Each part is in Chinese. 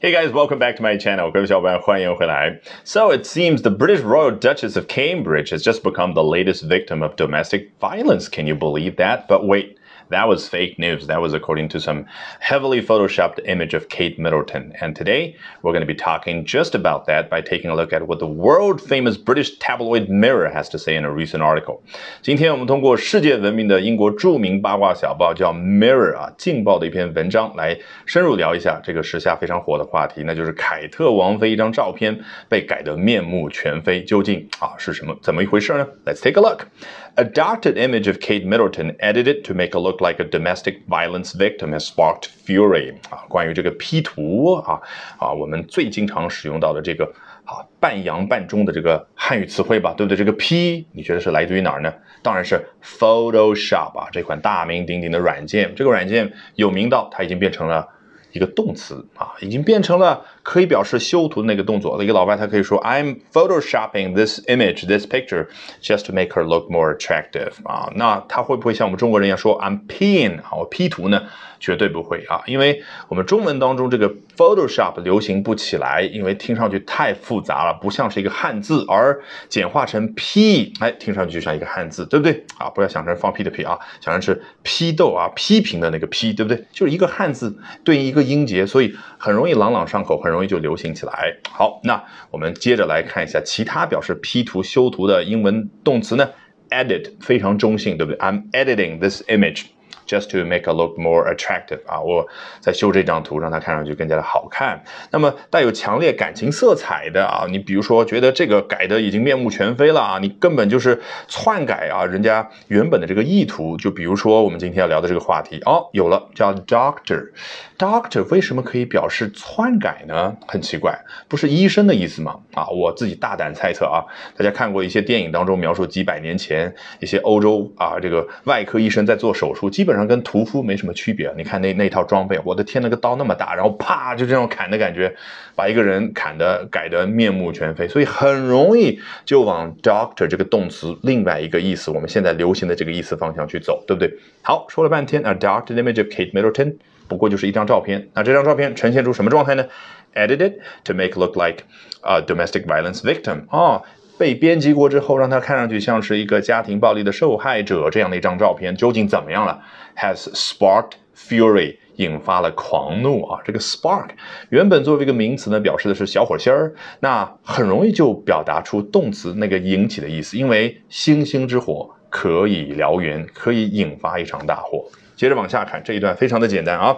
Hey guys, welcome back to my channel. 各位小伙伴，欢迎回来。So it seems the British Royal Duchess of Cambridge has just become the latest victim of domestic violence. Can you believe that? But wait, that was fake news. That was according to some heavily photoshopped image of Kate Middleton. And today we're going to be talking just about that by taking a look at what the world famous British tabloid Mirror has to say in a recent article. 今天我们通过世界闻名的英国着名八卦小报叫 Mirror 啊，劲爆的一篇文章来深入聊一下这个时下非常火的话题，那就是凯特王妃一张照片被改得面目全非，究竟啊是什么怎么一回事呢？Let's take a look. A doctored image of Kate Middleton edited to make a look like a domestic violence victim has sparked fury 啊，关于这个 P 图啊啊，我们最经常使用到的这个啊半洋半中的这个汉语词汇吧，对不对？这个 P 你觉得是来自于哪儿呢？当然是 Photoshop 啊，这款大名鼎鼎的软件。这个软件有名到它已经变成了一个动词啊，已经变成了可以表示修图的那个动作。一个老外他可以说 I'm photoshopping this image, this picture, just to make her look more attractive 啊。那他会不会像我们中国人一样说 I'm peeing？啊？我 P 图呢？绝对不会啊，因为我们中文当中这个 Photoshop 流行不起来，因为听上去太复杂了，不像是一个汉字，而简化成 P，哎，听上去就像一个汉字，对不对啊？不要想成放屁的屁啊，想成是批斗啊、批评的那个批，对不对？就是一个汉字对应一个音节，所以很容易朗朗上口，很容易就流行起来。好，那我们接着来看一下其他表示 P 图、修图的英文动词呢？Edit 非常中性，对不对？I'm editing this image。Just to make a look more attractive 啊，我在修这张图，让它看上去更加的好看。那么带有强烈感情色彩的啊，你比如说觉得这个改的已经面目全非了啊，你根本就是篡改啊，人家原本的这个意图。就比如说我们今天要聊的这个话题哦，有了叫 doctor，doctor 为什么可以表示篡改呢？很奇怪，不是医生的意思吗？啊，我自己大胆猜测啊，大家看过一些电影当中描述几百年前一些欧洲啊这个外科医生在做手术，基本。上跟屠夫没什么区别，你看那那套装备，我的天，那个刀那么大，然后啪就这样砍的感觉，把一个人砍的改的面目全非，所以很容易就往 doctor 这个动词另外一个意思，我们现在流行的这个意思方向去走，对不对？好，说了半天，a doctor image of Kate Middleton，不过就是一张照片，那这张照片呈现出什么状态呢？Edited to make look like a domestic violence victim，哦。被编辑过之后，让他看上去像是一个家庭暴力的受害者这样的一张照片，究竟怎么样了？Has sparked fury，引发了狂怒啊！这个 spark 原本作为一个名词呢，表示的是小火星儿，那很容易就表达出动词那个引起的意思，因为星星之火可以燎原，可以引发一场大火。接着往下看，这一段非常的简单啊。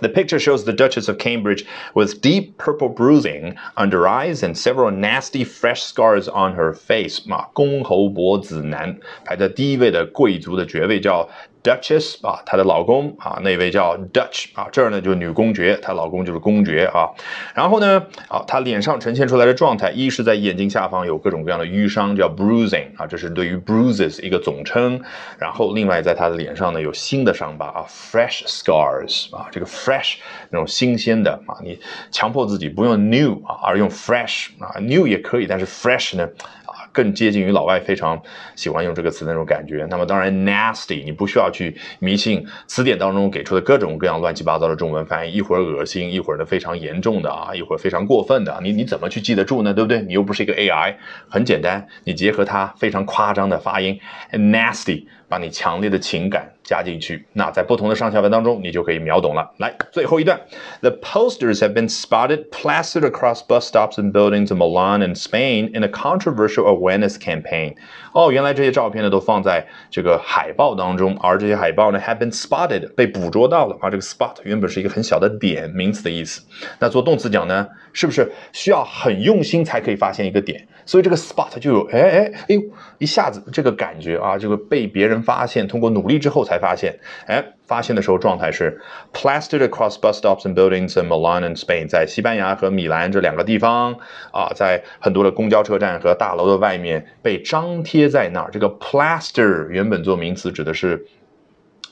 The picture shows the Duchess of Cambridge with deep purple bruising under eyes and several nasty fresh scars on her face. 嘛，公侯伯子男排在第一位的贵族的爵位叫 Duchess 啊，她的老公啊，那位叫 Dutch 啊，这儿呢就是女公爵，她老公就是公爵啊。然后呢，啊，她脸上呈现出来的状态，一是在眼睛下方有各种各样的淤伤，叫 bruising 啊，这是对于 bruises 一个总称。然后另外在她的脸上呢有新的伤疤啊，fresh scars 啊，这个 fresh 那种新鲜的啊，你强迫自己不用 new 啊，而用 fresh 啊，new 也可以，但是 fresh 呢啊？更接近于老外非常喜欢用这个词的那种感觉。那么当然，nasty 你不需要去迷信词典当中给出的各种各样乱七八糟的中文翻译，一会儿恶心，一会儿呢非常严重的啊，一会儿非常过分的，你你怎么去记得住呢？对不对？你又不是一个 AI，很简单，你结合它非常夸张的发音，nasty。把你强烈的情感加进去，那在不同的上下文当中，你就可以秒懂了。来，最后一段，The posters have been spotted plastered across bus stops and buildings in Milan and Spain in a controversial awareness campaign。哦，原来这些照片呢都放在这个海报当中，而这些海报呢 have been spotted 被捕捉到了啊。这个 spot 原本是一个很小的点，名词的意思。那做动词讲呢，是不是需要很用心才可以发现一个点？所以这个 spot 就有哎哎哎呦一下子这个感觉啊，这个被别人发现，通过努力之后才才发现，哎，发现的时候状态是 plastered across bus stops and buildings in Milan and Spain，在西班牙和米兰这两个地方啊，在很多的公交车站和大楼的外面被张贴在那儿。这个 plaster 原本做名词指的是。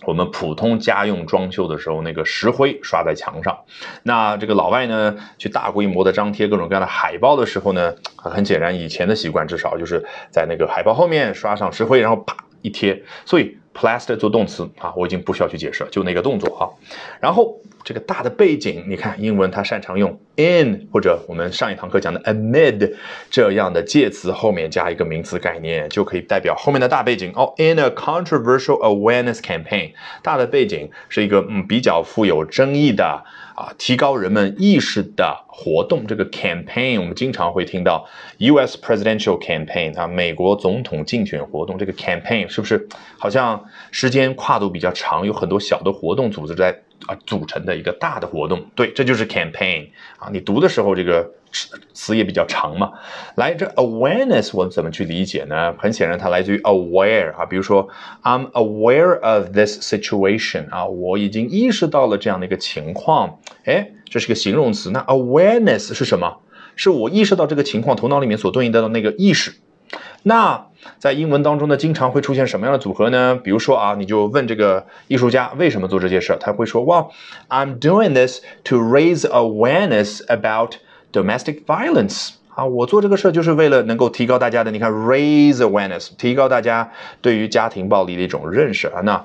我们普通家用装修的时候，那个石灰刷在墙上。那这个老外呢，去大规模的张贴各种各样的海报的时候呢，很显然以前的习惯至少就是在那个海报后面刷上石灰，然后啪一贴。所以 plaster 做动词啊，我已经不需要去解释，就那个动作啊。然后。这个大的背景，你看英文它擅长用 in 或者我们上一堂课讲的 amid 这样的介词后面加一个名词概念，就可以代表后面的大背景哦。In a controversial awareness campaign，大的背景是一个嗯比较富有争议的啊，提高人们意识的活动。这个 campaign 我们经常会听到 U.S. presidential campaign 啊，美国总统竞选活动。这个 campaign 是不是好像时间跨度比较长，有很多小的活动组织在？啊，组成的一个大的活动，对，这就是 campaign 啊。你读的时候，这个词也比较长嘛。来，这 awareness 我们怎么去理解呢？很显然，它来自于 aware 啊。比如说，I'm aware of this situation 啊，我已经意识到了这样的一个情况。哎，这是个形容词。那 awareness 是什么？是我意识到这个情况，头脑里面所对应的那个意识。那在英文当中呢，经常会出现什么样的组合呢？比如说啊，你就问这个艺术家为什么做这些事，他会说哇 I'm doing this to raise awareness about domestic violence。”啊，我做这个事就是为了能够提高大家的，你看，raise awareness，提高大家对于家庭暴力的一种认识啊。那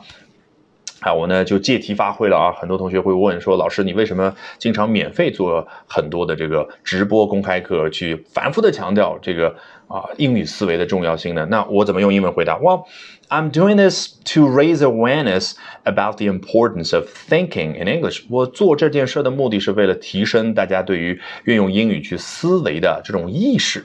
啊，我呢就借题发挥了啊，很多同学会问说，老师你为什么经常免费做很多的这个直播公开课，去反复的强调这个啊英语思维的重要性呢？那我怎么用英文回答？Well, I'm doing this to raise awareness about the importance of thinking in English。我做这件事的目的是为了提升大家对于运用英语去思维的这种意识。